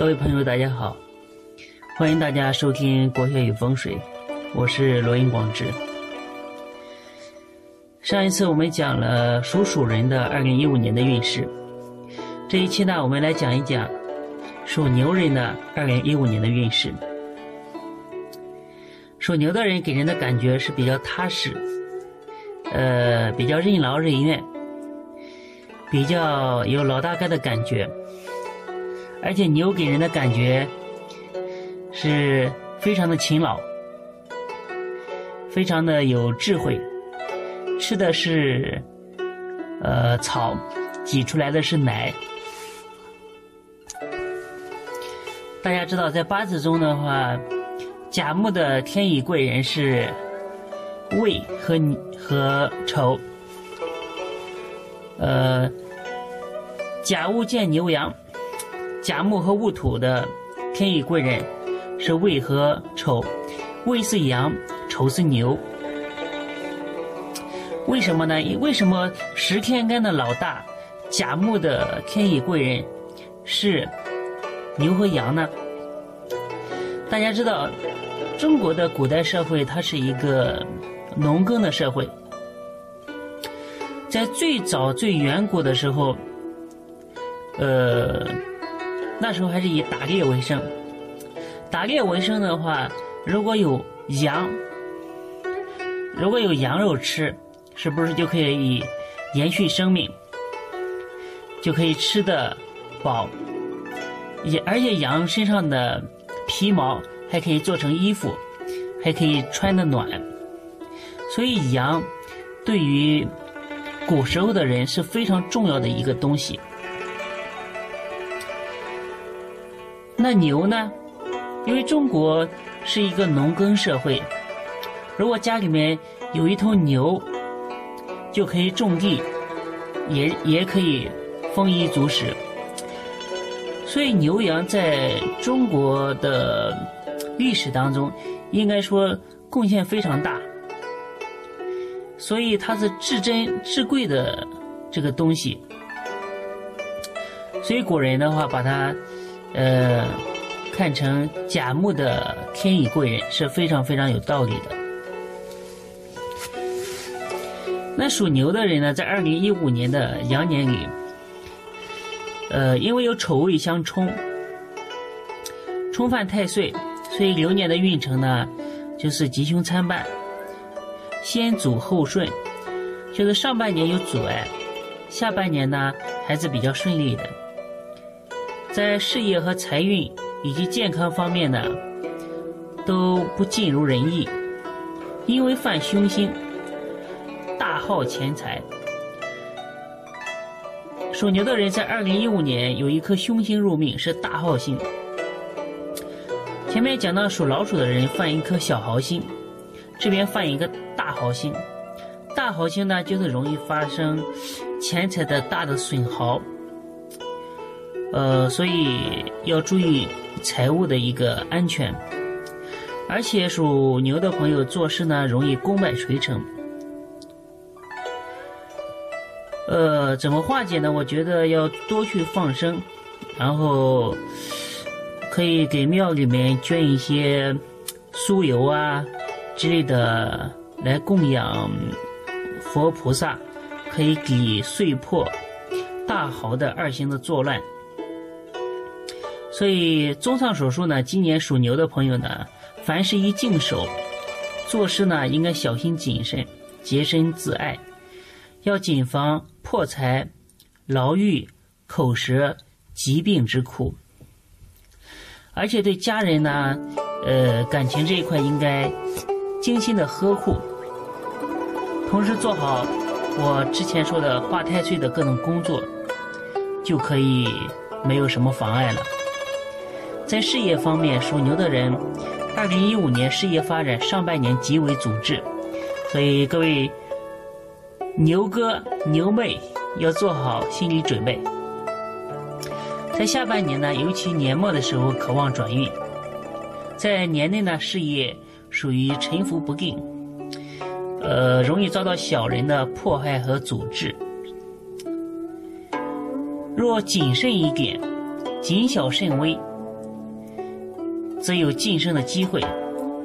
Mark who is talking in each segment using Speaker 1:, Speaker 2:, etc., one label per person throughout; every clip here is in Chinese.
Speaker 1: 各位朋友，大家好，欢迎大家收听《国学与风水》，我是罗云广志。上一次我们讲了属鼠人的二零一五年的运势，这一期呢，我们来讲一讲属牛人的二零一五年的运势。属牛的人给人的感觉是比较踏实，呃，比较任劳任怨，比较有老大哥的感觉。而且牛给人的感觉是非常的勤劳，非常的有智慧，吃的是呃草，挤出来的是奶。大家知道，在八字中的话，甲木的天乙贵人是未和和丑，呃，甲戊见牛羊。甲木和戊土的天乙贵人是未和丑，未是羊，丑是牛。为什么呢？为什么十天干的老大甲木的天乙贵人是牛和羊呢？大家知道，中国的古代社会它是一个农耕的社会，在最早最远古的时候，呃。那时候还是以打猎为生，打猎为生的话，如果有羊，如果有羊肉吃，是不是就可以延续生命，就可以吃得饱，也而且羊身上的皮毛还可以做成衣服，还可以穿得暖，所以羊对于古时候的人是非常重要的一个东西。那牛呢？因为中国是一个农耕社会，如果家里面有一头牛，就可以种地，也也可以丰衣足食。所以牛羊在中国的历史当中，应该说贡献非常大。所以它是至珍至贵的这个东西。所以古人的话，把它。呃，看成甲木的天乙贵人是非常非常有道理的。那属牛的人呢，在二零一五年的羊年里，呃，因为有丑未相冲，冲犯太岁，所以流年的运程呢，就是吉凶参半，先阻后顺，就是上半年有阻碍，下半年呢还是比较顺利的。在事业和财运以及健康方面呢，都不尽如人意，因为犯凶星，大耗钱财。属牛的人在二零一五年有一颗凶星入命，是大耗星。前面讲到属老鼠的人犯一颗小耗星，这边犯一个大耗星。大耗星呢，就是容易发生钱财的大的损耗。呃，所以要注意财务的一个安全，而且属牛的朋友做事呢容易功败垂成。呃，怎么化解呢？我觉得要多去放生，然后可以给庙里面捐一些酥油啊之类的来供养佛菩萨，可以给碎破大豪的二星的作乱。所以，综上所述呢，今年属牛的朋友呢，凡事宜静守，做事呢应该小心谨慎，洁身自爱，要谨防破财、牢狱、口舌、疾病之苦。而且对家人呢，呃，感情这一块应该精心的呵护，同时做好我之前说的化太岁的各种工作，就可以没有什么妨碍了。在事业方面，属牛的人，二零一五年事业发展上半年极为阻滞，所以各位牛哥牛妹要做好心理准备。在下半年呢，尤其年末的时候，渴望转运。在年内呢，事业属于沉浮不定，呃，容易遭到小人的迫害和阻滞。若谨慎一点，谨小慎微。则有晋升的机会。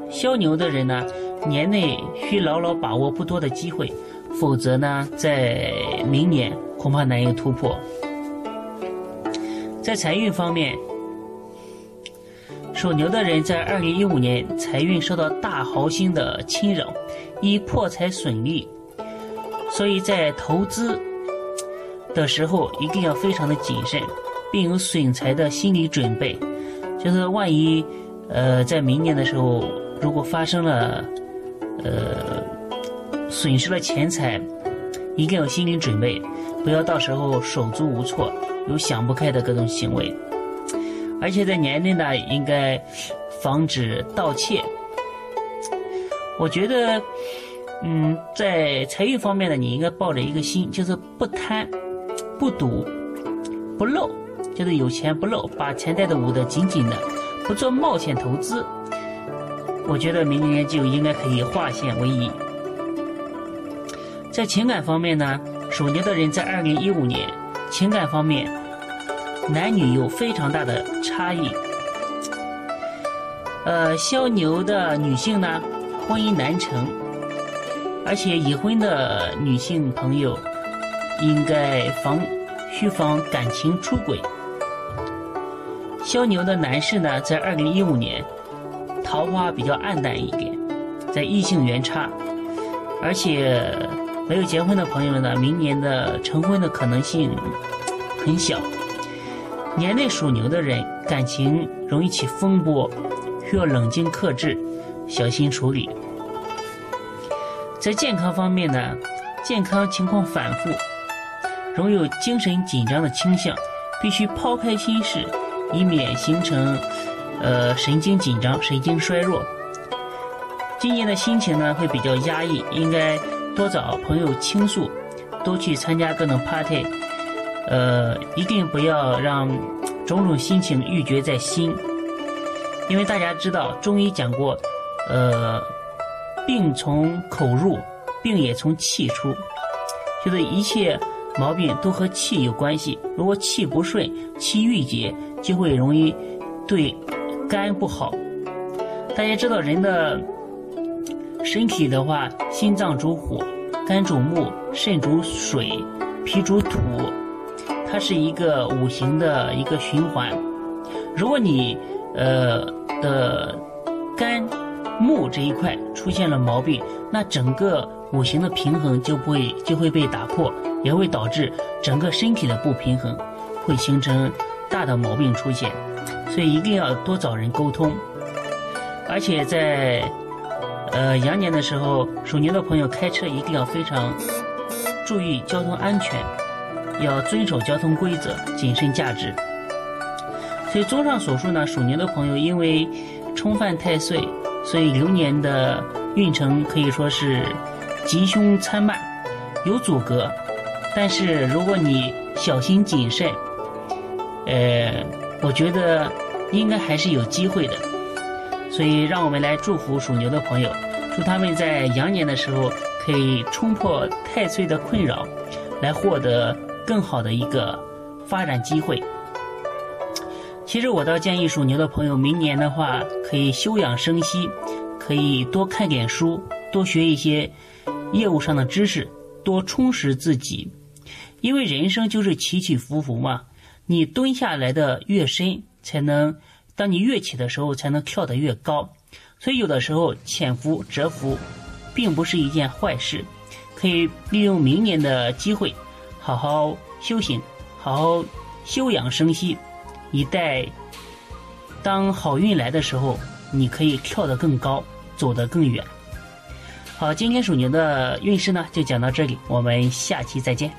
Speaker 1: 肖牛的人呢，年内需牢牢把握不多的机会，否则呢，在明年恐怕难有突破。在财运方面，属牛的人在二零一五年财运受到大豪星的侵扰，易破财损利，所以在投资的时候一定要非常的谨慎，并有损财的心理准备。就是万一，呃，在明年的时候，如果发生了，呃，损失了钱财，一定要心理准备，不要到时候手足无措。有想不开的各种行为，而且在年内呢，应该防止盗窃。我觉得，嗯，在财运方面呢，你应该抱着一个心，就是不贪、不赌、不漏，就是有钱不漏，把钱袋子捂得紧紧的，不做冒险投资。我觉得明年就应该可以化险为夷。在情感方面呢，属牛的人在二零一五年。情感方面，男女有非常大的差异。呃，肖牛的女性呢，婚姻难成，而且已婚的女性朋友应该防需防感情出轨。肖牛的男士呢，在二零一五年桃花比较暗淡一点，在异性缘差，而且。没有结婚的朋友们呢，明年的成婚的可能性很小。年内属牛的人感情容易起风波，需要冷静克制，小心处理。在健康方面呢，健康情况反复，容有精神紧张的倾向，必须抛开心事，以免形成呃神经紧张、神经衰弱。今年的心情呢会比较压抑，应该。多找朋友倾诉，多去参加各种 party，呃，一定不要让种种心情郁结在心，因为大家知道中医讲过，呃，病从口入，病也从气出，就是一切毛病都和气有关系。如果气不顺，气郁结，就会容易对肝不好。大家知道人的。身体的话，心脏主火，肝主木，肾主水，脾主土，它是一个五行的一个循环。如果你呃的肝木这一块出现了毛病，那整个五行的平衡就不会就会被打破，也会导致整个身体的不平衡，会形成大的毛病出现。所以一定要多找人沟通，而且在。呃，羊年的时候，属牛的朋友开车一定要非常注意交通安全，要遵守交通规则，谨慎驾驶。所以综上所述呢，属牛的朋友因为冲犯太岁，所以流年的运程可以说是吉凶参半，有阻隔。但是如果你小心谨慎，呃，我觉得应该还是有机会的。所以，让我们来祝福属牛的朋友，祝他们在羊年的时候可以冲破太岁的困扰，来获得更好的一个发展机会。其实，我倒建议属牛的朋友，明年的话可以休养生息，可以多看点书，多学一些业务上的知识，多充实自己。因为人生就是起起伏伏嘛，你蹲下来的越深，才能。当你跃起的时候，才能跳得越高。所以有的时候潜伏蛰伏，并不是一件坏事。可以利用明年的机会，好好修行，好好休养生息，以待当好运来的时候，你可以跳得更高，走得更远。好，今天属牛的运势呢，就讲到这里，我们下期再见。